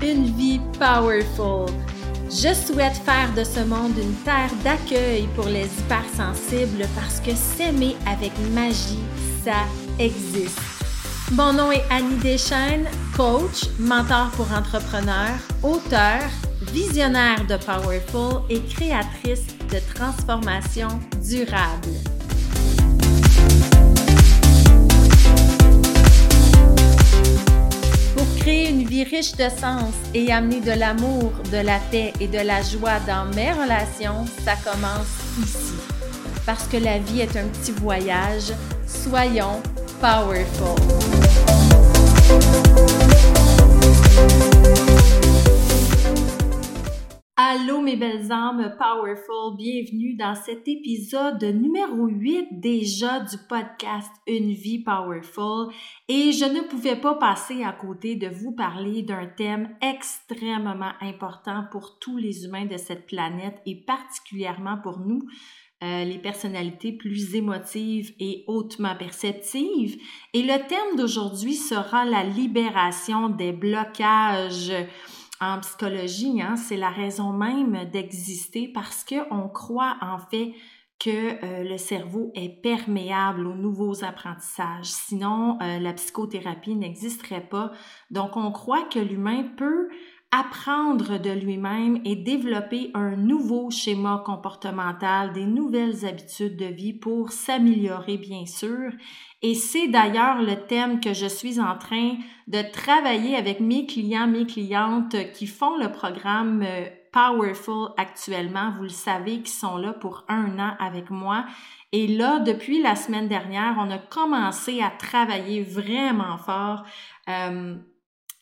Une vie powerful. Je souhaite faire de ce monde une terre d'accueil pour les hypersensibles parce que s'aimer avec magie, ça existe. Mon nom est Annie Deschaines, coach, mentor pour entrepreneurs, auteur, visionnaire de Powerful et créatrice de transformation durable. Créer une vie riche de sens et amener de l'amour, de la paix et de la joie dans mes relations, ça commence ici. Parce que la vie est un petit voyage, soyons powerful. Mes belles âmes powerful, bienvenue dans cet épisode numéro 8 déjà du podcast Une vie powerful et je ne pouvais pas passer à côté de vous parler d'un thème extrêmement important pour tous les humains de cette planète et particulièrement pour nous, euh, les personnalités plus émotives et hautement perceptives. Et le thème d'aujourd'hui sera la libération des blocages en psychologie, hein, c'est la raison même d'exister parce qu'on croit en fait que euh, le cerveau est perméable aux nouveaux apprentissages. Sinon, euh, la psychothérapie n'existerait pas. Donc, on croit que l'humain peut apprendre de lui-même et développer un nouveau schéma comportemental, des nouvelles habitudes de vie pour s'améliorer, bien sûr. Et c'est d'ailleurs le thème que je suis en train de travailler avec mes clients, mes clientes qui font le programme euh, Powerful actuellement. Vous le savez, qui sont là pour un an avec moi. Et là, depuis la semaine dernière, on a commencé à travailler vraiment fort. Euh,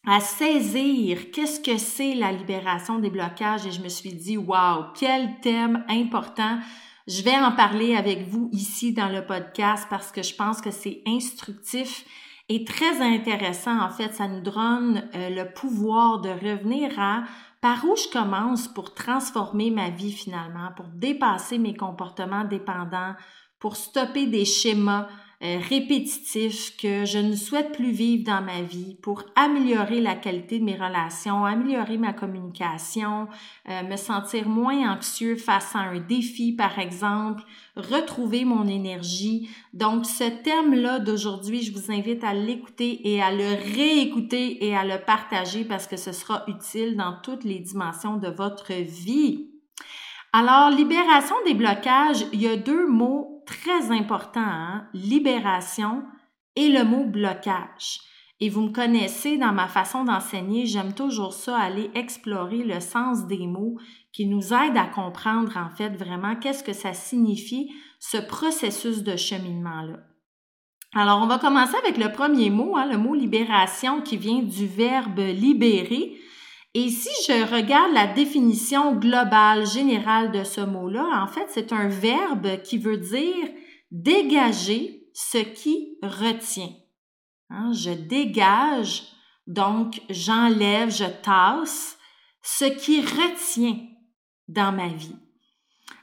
à saisir qu'est-ce que c'est la libération des blocages et je me suis dit, wow, quel thème important. Je vais en parler avec vous ici dans le podcast parce que je pense que c'est instructif et très intéressant. En fait, ça nous donne euh, le pouvoir de revenir à par où je commence pour transformer ma vie finalement, pour dépasser mes comportements dépendants, pour stopper des schémas euh, répétitif que je ne souhaite plus vivre dans ma vie pour améliorer la qualité de mes relations, améliorer ma communication, euh, me sentir moins anxieux face à un défi, par exemple, retrouver mon énergie. Donc, ce thème-là d'aujourd'hui, je vous invite à l'écouter et à le réécouter et à le partager parce que ce sera utile dans toutes les dimensions de votre vie. Alors, libération des blocages, il y a deux mots très important, hein? libération et le mot blocage. Et vous me connaissez dans ma façon d'enseigner, j'aime toujours ça, aller explorer le sens des mots qui nous aident à comprendre en fait vraiment qu'est-ce que ça signifie, ce processus de cheminement-là. Alors, on va commencer avec le premier mot, hein, le mot libération qui vient du verbe libérer. Et si je regarde la définition globale, générale de ce mot-là, en fait, c'est un verbe qui veut dire dégager ce qui retient. Hein, je dégage, donc j'enlève, je tasse ce qui retient dans ma vie.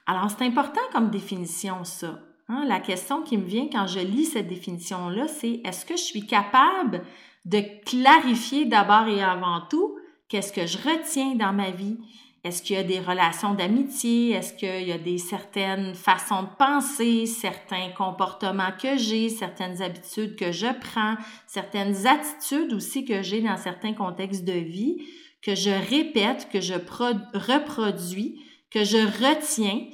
Alors, c'est important comme définition, ça. Hein. la question qui me vient quand je lis cette définition-là, c'est est-ce que je suis capable de clarifier d'abord et avant tout Qu'est-ce que je retiens dans ma vie? Est-ce qu'il y a des relations d'amitié? Est-ce qu'il y a des certaines façons de penser, certains comportements que j'ai, certaines habitudes que je prends, certaines attitudes aussi que j'ai dans certains contextes de vie, que je répète, que je reproduis, que je retiens?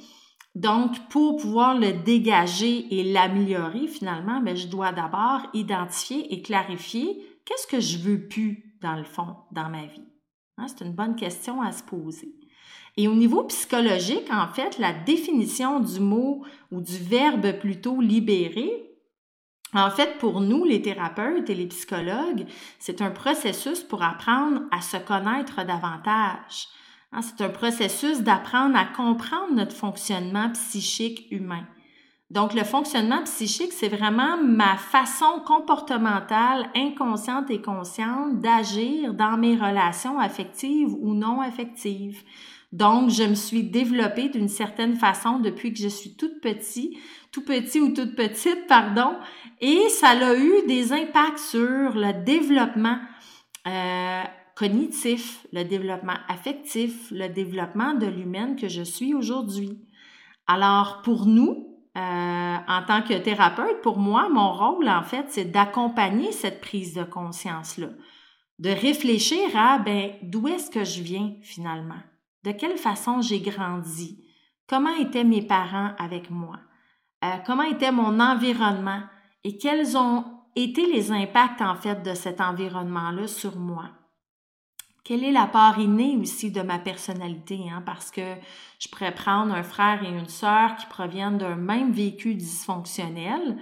Donc, pour pouvoir le dégager et l'améliorer, finalement, ben, je dois d'abord identifier et clarifier qu'est-ce que je veux plus, dans le fond, dans ma vie. Hein, c'est une bonne question à se poser. Et au niveau psychologique, en fait, la définition du mot ou du verbe plutôt libérer, en fait, pour nous, les thérapeutes et les psychologues, c'est un processus pour apprendre à se connaître davantage. Hein, c'est un processus d'apprendre à comprendre notre fonctionnement psychique humain. Donc, le fonctionnement psychique, c'est vraiment ma façon comportementale, inconsciente et consciente d'agir dans mes relations affectives ou non affectives. Donc, je me suis développée d'une certaine façon depuis que je suis toute petite, tout petit ou toute petite, pardon, et ça a eu des impacts sur le développement euh, cognitif, le développement affectif, le développement de l'humaine que je suis aujourd'hui. Alors, pour nous, euh, en tant que thérapeute, pour moi, mon rôle, en fait, c'est d'accompagner cette prise de conscience-là, de réfléchir à, ben, d'où est-ce que je viens finalement? De quelle façon j'ai grandi? Comment étaient mes parents avec moi? Euh, comment était mon environnement? Et quels ont été les impacts, en fait, de cet environnement-là sur moi? Quelle est la part innée aussi de ma personnalité? Hein? Parce que je pourrais prendre un frère et une sœur qui proviennent d'un même vécu dysfonctionnel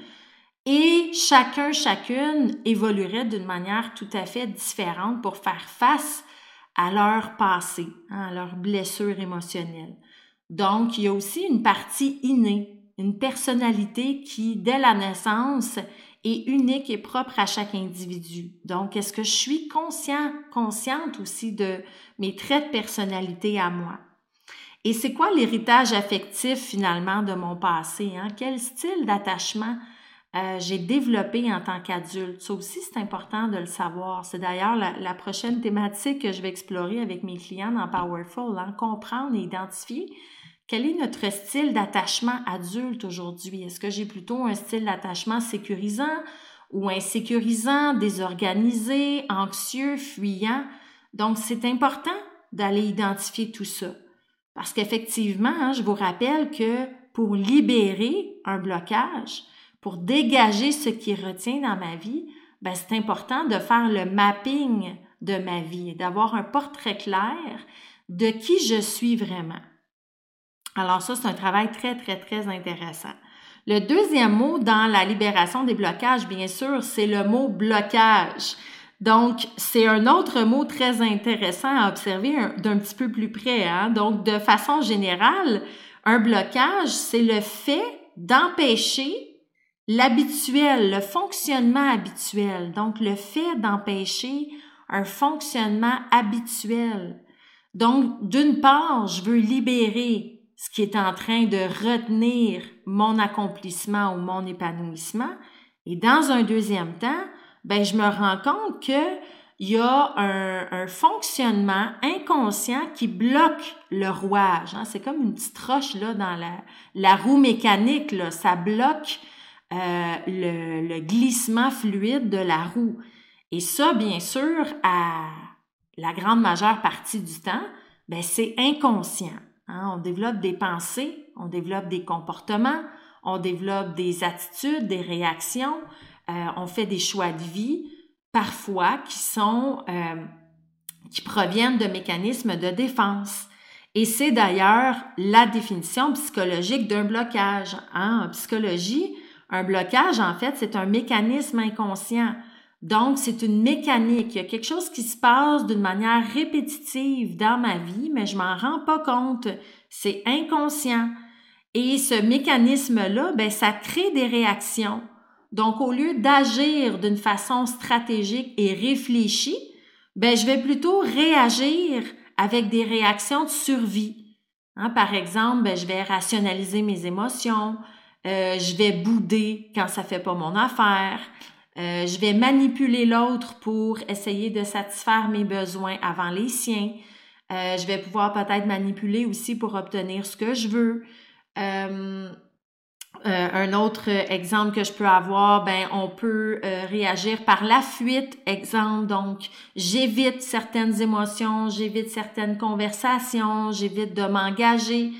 et chacun, chacune évoluerait d'une manière tout à fait différente pour faire face à leur passé, hein, à leur blessure émotionnelle. Donc, il y a aussi une partie innée, une personnalité qui, dès la naissance, unique et propre à chaque individu. Donc, est-ce que je suis conscient, consciente aussi de mes traits de personnalité à moi? Et c'est quoi l'héritage affectif finalement de mon passé? Hein? Quel style d'attachement euh, j'ai développé en tant qu'adulte? Ça aussi, c'est important de le savoir. C'est d'ailleurs la, prochaine thématique que je vais explorer avec mes clients dans Powerful, hein? comprendre et identifier quel est notre style d'attachement adulte aujourd'hui? Est-ce que j'ai plutôt un style d'attachement sécurisant ou insécurisant, désorganisé, anxieux, fuyant? Donc, c'est important d'aller identifier tout ça. Parce qu'effectivement, hein, je vous rappelle que pour libérer un blocage, pour dégager ce qui retient dans ma vie, ben, c'est important de faire le mapping de ma vie, d'avoir un portrait clair de qui je suis vraiment. Alors ça, c'est un travail très, très, très intéressant. Le deuxième mot dans la libération des blocages, bien sûr, c'est le mot blocage. Donc, c'est un autre mot très intéressant à observer d'un petit peu plus près. Hein? Donc, de façon générale, un blocage, c'est le fait d'empêcher l'habituel, le fonctionnement habituel. Donc, le fait d'empêcher un fonctionnement habituel. Donc, d'une part, je veux libérer ce qui est en train de retenir mon accomplissement ou mon épanouissement. Et dans un deuxième temps, ben, je me rends compte que il y a un, fonctionnement inconscient qui bloque le rouage. Hein. C'est comme une petite roche là dans la, la roue mécanique. Ça bloque euh, le, le, glissement fluide de la roue. Et ça, bien sûr, à la grande majeure partie du temps, ben, c'est inconscient. Hein, on développe des pensées, on développe des comportements, on développe des attitudes, des réactions, euh, on fait des choix de vie, parfois qui sont euh, qui proviennent de mécanismes de défense. Et c'est d'ailleurs la définition psychologique d'un blocage. Hein. En psychologie, un blocage, en fait, c'est un mécanisme inconscient. Donc, c'est une mécanique. Il y a quelque chose qui se passe d'une manière répétitive dans ma vie, mais je m'en rends pas compte. C'est inconscient. Et ce mécanisme-là, ben, ça crée des réactions. Donc, au lieu d'agir d'une façon stratégique et réfléchie, ben, je vais plutôt réagir avec des réactions de survie. Hein, par exemple, ben, je vais rationaliser mes émotions, euh, je vais bouder quand ça fait pas mon affaire, euh, je vais manipuler l'autre pour essayer de satisfaire mes besoins avant les siens. Euh, je vais pouvoir peut-être manipuler aussi pour obtenir ce que je veux. Euh, un autre exemple que je peux avoir, ben on peut réagir par la fuite. Exemple, donc j'évite certaines émotions, j'évite certaines conversations, j'évite de m'engager.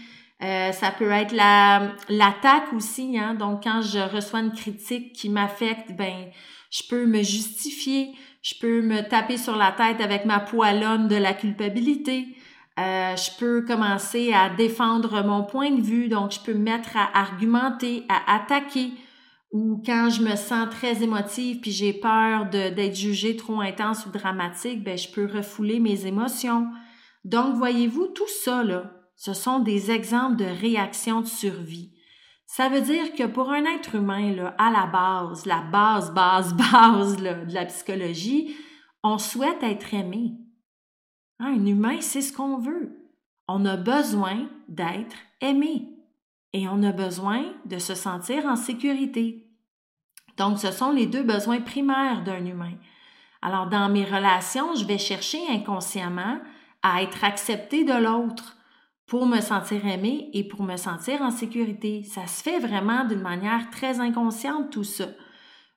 Ça peut être la l'attaque aussi, hein. Donc quand je reçois une critique qui m'affecte, ben je peux me justifier, je peux me taper sur la tête avec ma poilonne de la culpabilité. Euh, je peux commencer à défendre mon point de vue, donc je peux me mettre à argumenter, à attaquer. Ou quand je me sens très émotive puis j'ai peur d'être jugée trop intense ou dramatique, ben je peux refouler mes émotions. Donc voyez-vous tout ça là, ce sont des exemples de réactions de survie. Ça veut dire que pour un être humain, là, à la base, la base, base, base de la psychologie, on souhaite être aimé. Hein, un humain, c'est ce qu'on veut. On a besoin d'être aimé et on a besoin de se sentir en sécurité. Donc, ce sont les deux besoins primaires d'un humain. Alors, dans mes relations, je vais chercher inconsciemment à être acceptée de l'autre pour me sentir aimée et pour me sentir en sécurité. Ça se fait vraiment d'une manière très inconsciente, tout ça.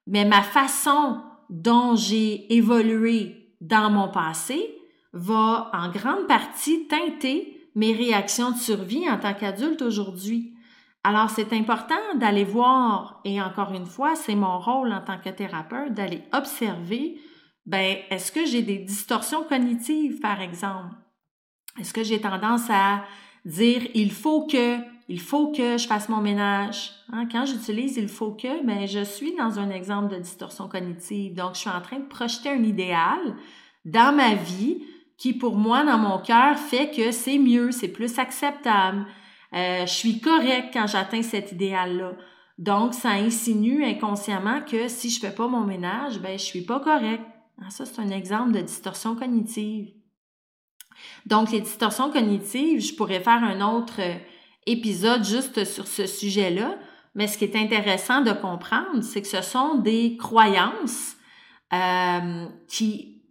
Mais ma façon dont j'ai évolué dans mon passé va en grande partie teinter mes réactions de survie en tant qu'adulte aujourd'hui. Alors, c'est important d'aller voir, et encore une fois, c'est mon rôle en tant que thérapeute, d'aller observer, ben, est-ce que j'ai des distorsions cognitives, par exemple? Est-ce que j'ai tendance à dire il faut que, il faut que je fasse mon ménage? Hein? Quand j'utilise il faut que, ben, je suis dans un exemple de distorsion cognitive. Donc, je suis en train de projeter un idéal dans ma vie qui, pour moi, dans mon cœur, fait que c'est mieux, c'est plus acceptable. Euh, je suis correct quand j'atteins cet idéal-là. Donc, ça insinue inconsciemment que si je fais pas mon ménage, ben, je suis pas correct. Ah, ça, c'est un exemple de distorsion cognitive. Donc, les distorsions cognitives, je pourrais faire un autre euh, épisode juste sur ce sujet-là, mais ce qui est intéressant de comprendre, c'est que ce sont des croyances euh, qui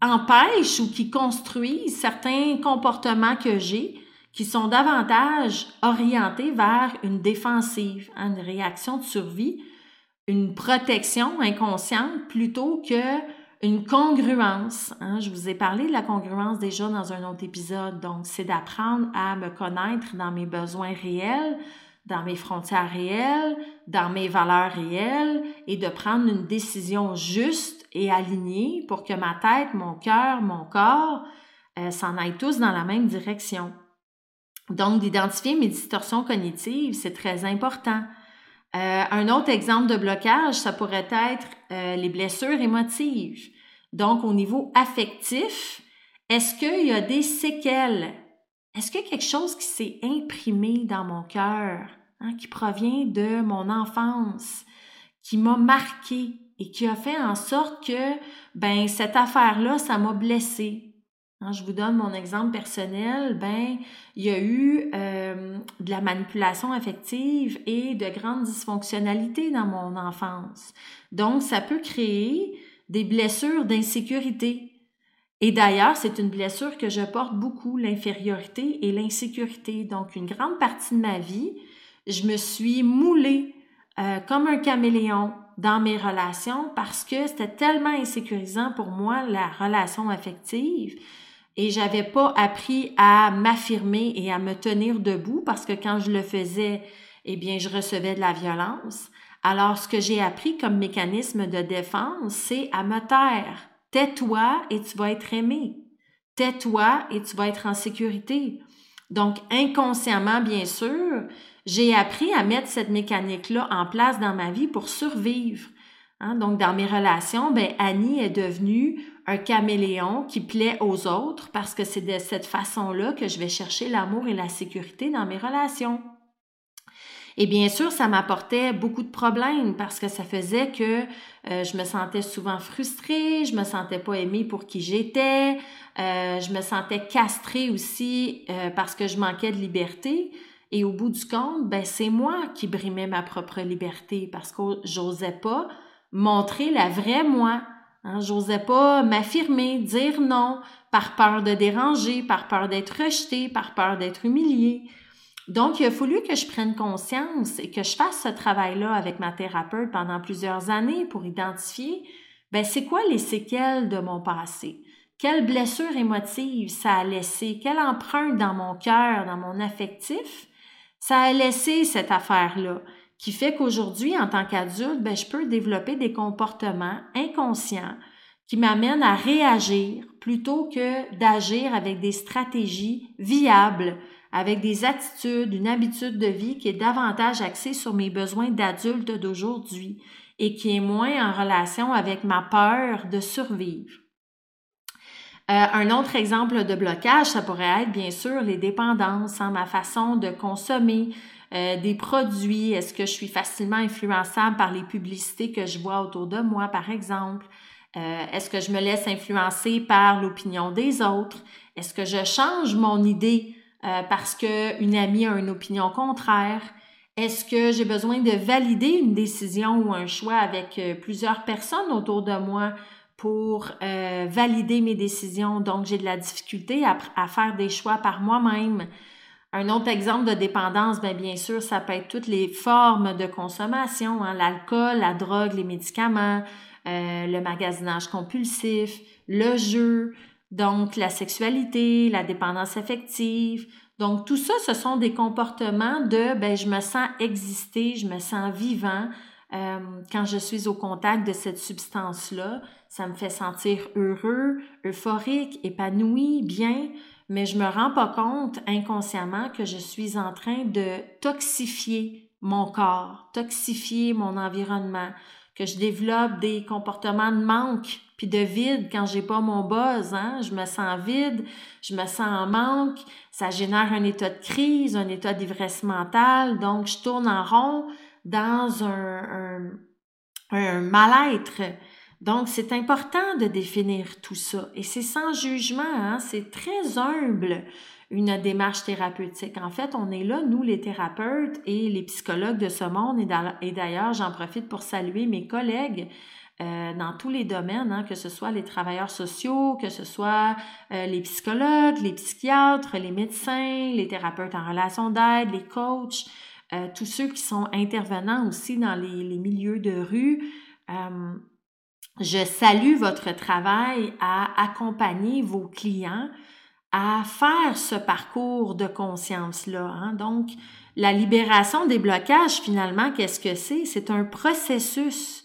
empêchent ou qui construisent certains comportements que j'ai qui sont davantage orientés vers une défensive, hein, une réaction de survie, une protection inconsciente plutôt que une congruence. Hein. Je vous ai parlé de la congruence déjà dans un autre épisode. Donc, c'est d'apprendre à me connaître dans mes besoins réels, dans mes frontières réelles, dans mes valeurs réelles et de prendre une décision juste et alignée pour que ma tête, mon cœur, mon corps euh, s'en aillent tous dans la même direction. Donc, d'identifier mes distorsions cognitives, c'est très important. Euh, un autre exemple de blocage, ça pourrait être euh, les blessures émotives. Donc, au niveau affectif, est-ce qu'il y a des séquelles? Est-ce qu'il y a quelque chose qui s'est imprimé dans mon cœur, hein, qui provient de mon enfance, qui m'a marqué et qui a fait en sorte que, ben, cette affaire-là, ça m'a blessé, Hein, je vous donne mon exemple personnel. Ben, il y a eu euh, de la manipulation affective et de grandes dysfonctionnalités dans mon enfance. Donc, ça peut créer des blessures d'insécurité. Et d'ailleurs, c'est une blessure que je porte beaucoup, l'infériorité et l'insécurité. Donc, une grande partie de ma vie, je me suis moulée euh, comme un caméléon dans mes relations parce que c'était tellement insécurisant pour moi, la relation affective, et j'avais pas appris à m'affirmer et à me tenir debout parce que quand je le faisais, eh bien, je recevais de la violence. Alors, ce que j'ai appris comme mécanisme de défense, c'est à me taire. Tais-toi et tu vas être aimé. Tais-toi et tu vas être en sécurité. Donc, inconsciemment, bien sûr, j'ai appris à mettre cette mécanique-là en place dans ma vie pour survivre. Hein? Donc, dans mes relations, ben, Annie est devenue un caméléon qui plaît aux autres parce que c'est de cette façon-là que je vais chercher l'amour et la sécurité dans mes relations. Et bien sûr, ça m'apportait beaucoup de problèmes parce que ça faisait que euh, je me sentais souvent frustrée, je me sentais pas aimée pour qui j'étais, euh, je me sentais castrée aussi euh, parce que je manquais de liberté. Et au bout du compte, ben c'est moi qui brimais ma propre liberté parce que j'osais pas montrer la vraie moi. Hein, J'osais pas m'affirmer, dire non, par peur de déranger, par peur d'être rejetée, par peur d'être humiliée. Donc, il a fallu que je prenne conscience et que je fasse ce travail-là avec ma thérapeute pendant plusieurs années pour identifier, ben, c'est quoi les séquelles de mon passé? Quelle blessure émotive ça a laissé? Quelle empreinte dans mon cœur, dans mon affectif? Ça a laissé cette affaire-là? Qui fait qu'aujourd'hui, en tant qu'adulte, ben, je peux développer des comportements inconscients qui m'amènent à réagir plutôt que d'agir avec des stratégies viables, avec des attitudes, une habitude de vie qui est davantage axée sur mes besoins d'adulte d'aujourd'hui et qui est moins en relation avec ma peur de survivre. Euh, un autre exemple de blocage, ça pourrait être bien sûr les dépendances, hein, ma façon de consommer, euh, des produits? Est-ce que je suis facilement influençable par les publicités que je vois autour de moi, par exemple? Euh, est-ce que je me laisse influencer par l'opinion des autres? Est-ce que je change mon idée euh, parce qu'une amie a une opinion contraire? Est-ce que j'ai besoin de valider une décision ou un choix avec plusieurs personnes autour de moi pour valider mes décisions? Donc, j'ai de la difficulté à faire des choix par moi-même. Un autre exemple de dépendance, bien, bien sûr, ça peut être toutes les formes de consommation, hein, l'alcool, la drogue, les médicaments, euh, le magasinage compulsif, le jeu, donc la sexualité, la dépendance affective. Donc tout ça, ce sont des comportements de ben je me sens exister, je me sens vivant euh, quand je suis au contact de cette substance-là. Ça me fait sentir heureux, euphorique, épanoui, bien, mais je me rends pas compte inconsciemment que je suis en train de toxifier mon corps, toxifier mon environnement, que je développe des comportements de manque puis de vide quand j'ai pas mon buzz, hein? je me sens vide, je me sens en manque, ça génère un état de crise, un état d'ivresse mentale, donc je tourne en rond dans un, un, mal-être. Donc, c'est important de définir tout ça. Et c'est sans jugement, hein? c'est très humble une démarche thérapeutique. En fait, on est là, nous, les thérapeutes et les psychologues de ce monde, et d'ailleurs, j'en profite pour saluer mes collègues euh, dans tous les domaines, hein, que ce soit les travailleurs sociaux, que ce soit euh, les psychologues, les psychiatres, les médecins, les thérapeutes en relation d'aide, les coachs, euh, tous ceux qui sont intervenants aussi dans les, les milieux de rue. Je salue votre travail à accompagner vos clients à faire ce parcours de conscience-là. Hein. Donc, la libération des blocages, finalement, qu'est-ce que c'est? C'est un processus.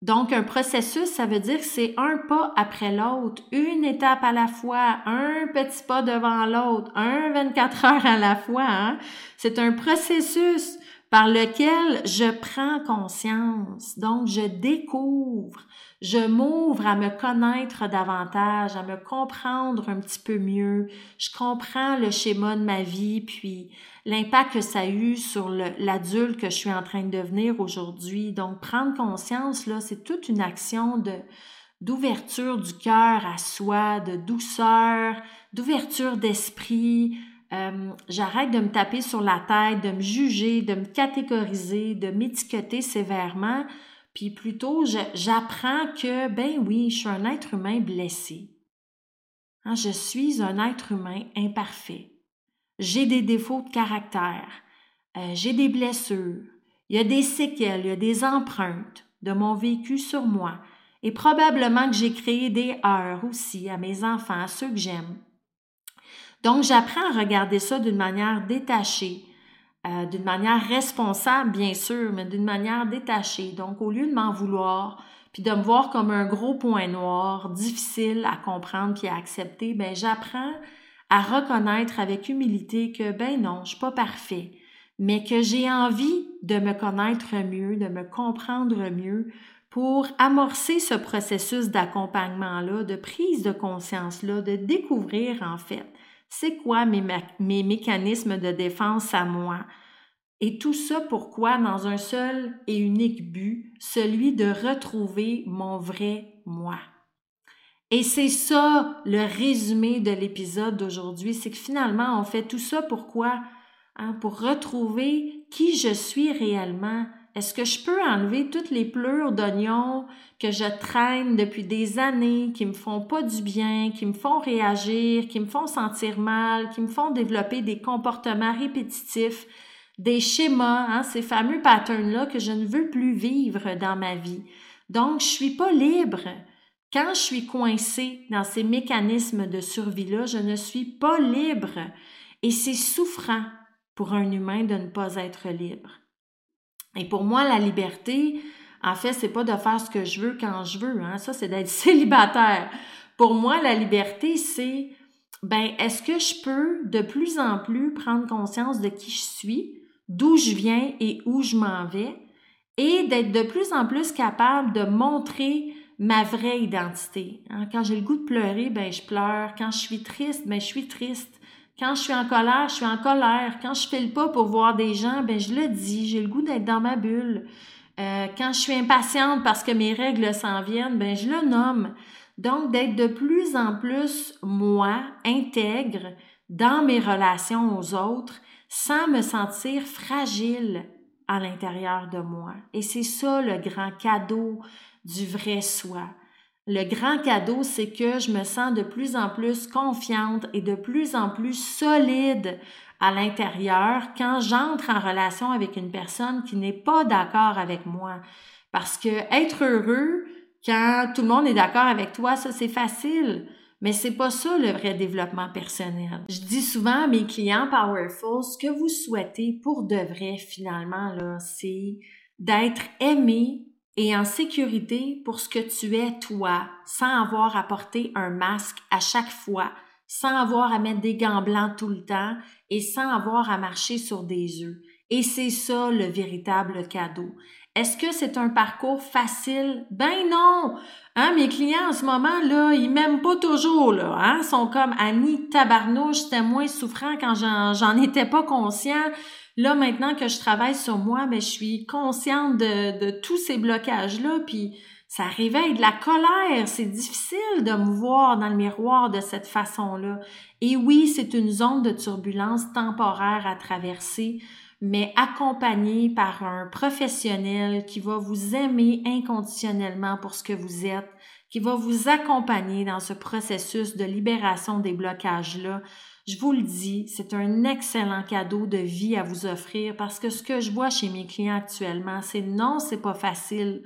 Donc, un processus, ça veut dire que c'est un pas après l'autre, une étape à la fois, un petit pas devant l'autre, un 24 heures à la fois. Hein. C'est un processus par lequel je prends conscience. Donc, je découvre je m'ouvre à me connaître davantage, à me comprendre un petit peu mieux. Je comprends le schéma de ma vie, puis l'impact que ça a eu sur l'adulte que je suis en train de devenir aujourd'hui. Donc, prendre conscience, là, c'est toute une action de d'ouverture du cœur à soi, de douceur, d'ouverture d'esprit. Euh, j'arrête de me taper sur la tête, de me juger, de me catégoriser, de m'étiqueter sévèrement puis plutôt, j'apprends que, ben oui, je suis un être humain blessé. Hein, je suis un être humain imparfait. J'ai des défauts de caractère. Euh, j'ai des blessures. Il y a des séquelles, il y a des empreintes de mon vécu sur moi. Et probablement que j'ai créé des heures aussi à mes enfants, à ceux que j'aime. Donc, j'apprends à regarder ça d'une manière détachée, euh, d'une manière responsable, bien sûr, mais d'une manière détachée. Donc, au lieu de m'en vouloir, puis de me voir comme un gros point noir, difficile à comprendre puis à accepter, ben j'apprends à reconnaître avec humilité que ben non, je suis pas parfait, mais que j'ai envie de me connaître mieux, de me comprendre mieux pour amorcer ce processus d'accompagnement-là, de prise de conscience-là, de découvrir en fait c'est quoi mes, mes mécanismes de défense à moi? Et tout ça pourquoi dans un seul et unique but, celui de retrouver mon vrai moi? Et c'est ça le résumé de l'épisode d'aujourd'hui, c'est que finalement on fait tout ça pourquoi? Hein, Pour retrouver qui je suis réellement, est-ce que je peux enlever toutes les pleurs d'oignons que je traîne depuis des années, qui me font pas du bien, qui me font réagir, qui me font sentir mal, qui me font développer des comportements répétitifs, des schémas, hein, ces fameux patterns-là que je ne veux plus vivre dans ma vie? Donc, je suis pas libre. Quand je suis coincée dans ces mécanismes de survie-là, je ne suis pas libre. Et c'est souffrant pour un humain de ne pas être libre. Et pour moi, la liberté, en fait, c'est pas de faire ce que je veux quand je veux. Hein. Ça, c'est d'être célibataire. Pour moi, la liberté, c'est ben, est-ce que je peux de plus en plus prendre conscience de qui je suis, d'où je viens et où je m'en vais, et d'être de plus en plus capable de montrer ma vraie identité. Hein. Quand j'ai le goût de pleurer, ben je pleure. Quand je suis triste, ben je suis triste. Quand je suis en colère, je suis en colère. Quand je file pas pour voir des gens, ben je le dis, j'ai le goût d'être dans ma bulle. Euh, quand je suis impatiente parce que mes règles s'en viennent, ben je le nomme. Donc d'être de plus en plus moi, intègre dans mes relations aux autres, sans me sentir fragile à l'intérieur de moi. Et c'est ça le grand cadeau du vrai soi. Le grand cadeau, c'est que je me sens de plus en plus confiante et de plus en plus solide à l'intérieur quand j'entre en relation avec une personne qui n'est pas d'accord avec moi. Parce que être heureux quand tout le monde est d'accord avec toi, ça c'est facile. Mais c'est pas ça le vrai développement personnel. Je dis souvent à mes clients Powerful, ce que vous souhaitez pour de vrai finalement là, c'est d'être aimé et en sécurité pour ce que tu es toi, sans avoir à porter un masque à chaque fois, sans avoir à mettre des gants blancs tout le temps et sans avoir à marcher sur des œufs. Et c'est ça le véritable cadeau. Est-ce que c'est un parcours facile? Ben non! Hein, mes clients en ce moment, là, ils m'aiment pas toujours, là. Hein? Ils sont comme Annie Tabarnouche, c'était moins souffrant quand j'en étais pas conscient. Là, maintenant que je travaille sur moi, ben, je suis consciente de, de tous ces blocages-là, puis ça réveille de la colère. C'est difficile de me voir dans le miroir de cette façon-là. Et oui, c'est une zone de turbulence temporaire à traverser, mais accompagnée par un professionnel qui va vous aimer inconditionnellement pour ce que vous êtes, qui va vous accompagner dans ce processus de libération des blocages-là, je vous le dis, c'est un excellent cadeau de vie à vous offrir parce que ce que je vois chez mes clients actuellement, c'est non, c'est pas facile.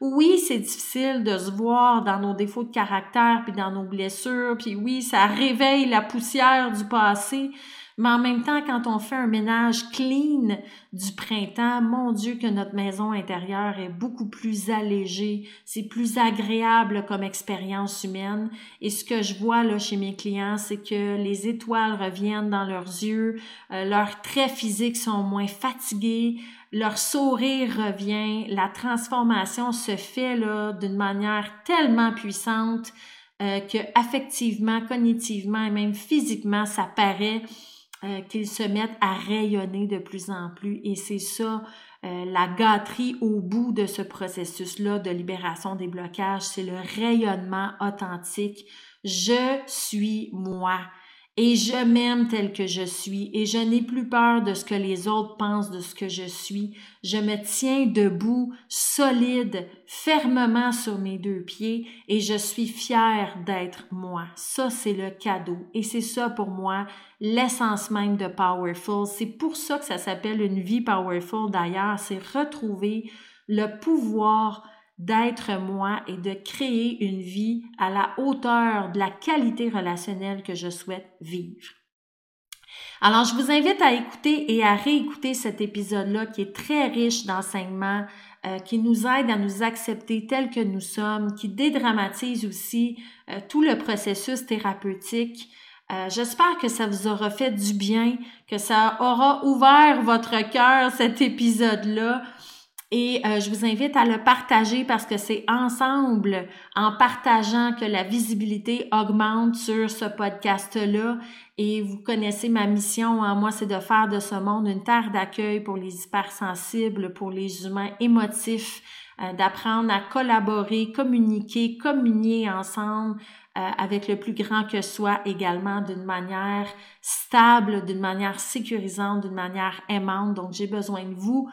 Oui, c'est difficile de se voir dans nos défauts de caractère puis dans nos blessures, puis oui, ça réveille la poussière du passé, mais en même temps, quand on fait un ménage clean du printemps, mon Dieu que notre maison intérieure est beaucoup plus allégée, c'est plus agréable comme expérience humaine. Et ce que je vois là chez mes clients, c'est que les étoiles reviennent dans leurs yeux, euh, leurs traits physiques sont moins fatigués, leur sourire revient, la transformation se fait là d'une manière tellement puissante euh, que affectivement, cognitivement et même physiquement, ça paraît euh, qu'ils se mettent à rayonner de plus en plus. Et c'est ça euh, la gâterie au bout de ce processus-là de libération des blocages, c'est le rayonnement authentique. Je suis moi et je m'aime tel que je suis et je n'ai plus peur de ce que les autres pensent de ce que je suis. Je me tiens debout, solide, fermement sur mes deux pieds et je suis fière d'être moi. Ça, c'est le cadeau et c'est ça pour moi l'essence même de Powerful. C'est pour ça que ça s'appelle une vie Powerful d'ailleurs, c'est retrouver le pouvoir d'être moi et de créer une vie à la hauteur de la qualité relationnelle que je souhaite vivre. Alors, je vous invite à écouter et à réécouter cet épisode-là qui est très riche d'enseignements, euh, qui nous aide à nous accepter tels que nous sommes, qui dédramatise aussi euh, tout le processus thérapeutique. Euh, j'espère que ça vous aura fait du bien, que ça aura ouvert votre cœur, cet épisode-là. Et euh, je vous invite à le partager parce que c'est ensemble, en partageant, que la visibilité augmente sur ce podcast-là. Et vous connaissez ma mission, hein. moi, c'est de faire de ce monde une terre d'accueil pour les hypersensibles, pour les humains émotifs, euh, d'apprendre à collaborer, communiquer, communier ensemble euh, avec le plus grand que soi également d'une manière stable, d'une manière sécurisante, d'une manière aimante. Donc, j'ai besoin de vous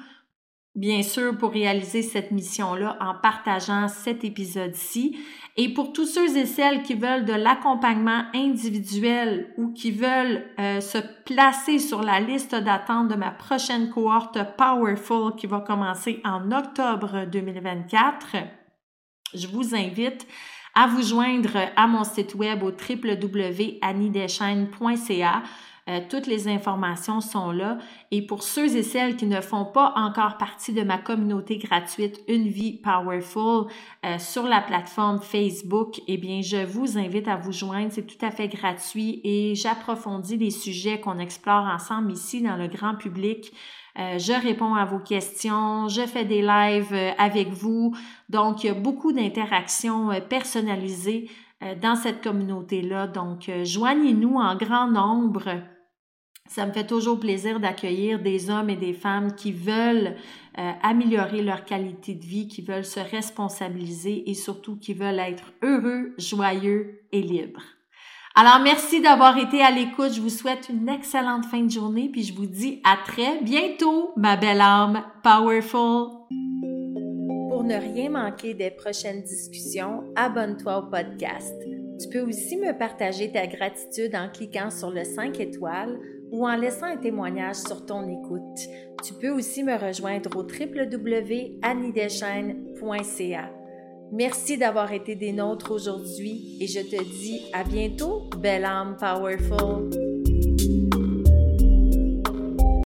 bien sûr, pour réaliser cette mission-là en partageant cet épisode-ci. Et pour tous ceux et celles qui veulent de l'accompagnement individuel ou qui veulent euh, se placer sur la liste d'attente de ma prochaine cohorte Powerful qui va commencer en octobre 2024, je vous invite à vous joindre à mon site web au www.annideschênes.ca euh, toutes les informations sont là. Et pour ceux et celles qui ne font pas encore partie de ma communauté gratuite Une vie powerful euh, sur la plateforme Facebook, eh bien, je vous invite à vous joindre. C'est tout à fait gratuit et j'approfondis les sujets qu'on explore ensemble ici dans le grand public. Euh, je réponds à vos questions, je fais des lives avec vous. Donc, il y a beaucoup d'interactions personnalisées dans cette communauté-là. Donc, joignez-nous en grand nombre. Ça me fait toujours plaisir d'accueillir des hommes et des femmes qui veulent euh, améliorer leur qualité de vie, qui veulent se responsabiliser et surtout qui veulent être heureux, joyeux et libres. Alors, merci d'avoir été à l'écoute. Je vous souhaite une excellente fin de journée, puis je vous dis à très bientôt, ma belle âme powerful ne rien manquer des prochaines discussions, abonne-toi au podcast. Tu peux aussi me partager ta gratitude en cliquant sur le 5 étoiles ou en laissant un témoignage sur ton écoute. Tu peux aussi me rejoindre au www.annidechaine.ca. Merci d'avoir été des nôtres aujourd'hui et je te dis à bientôt, belle âme powerful.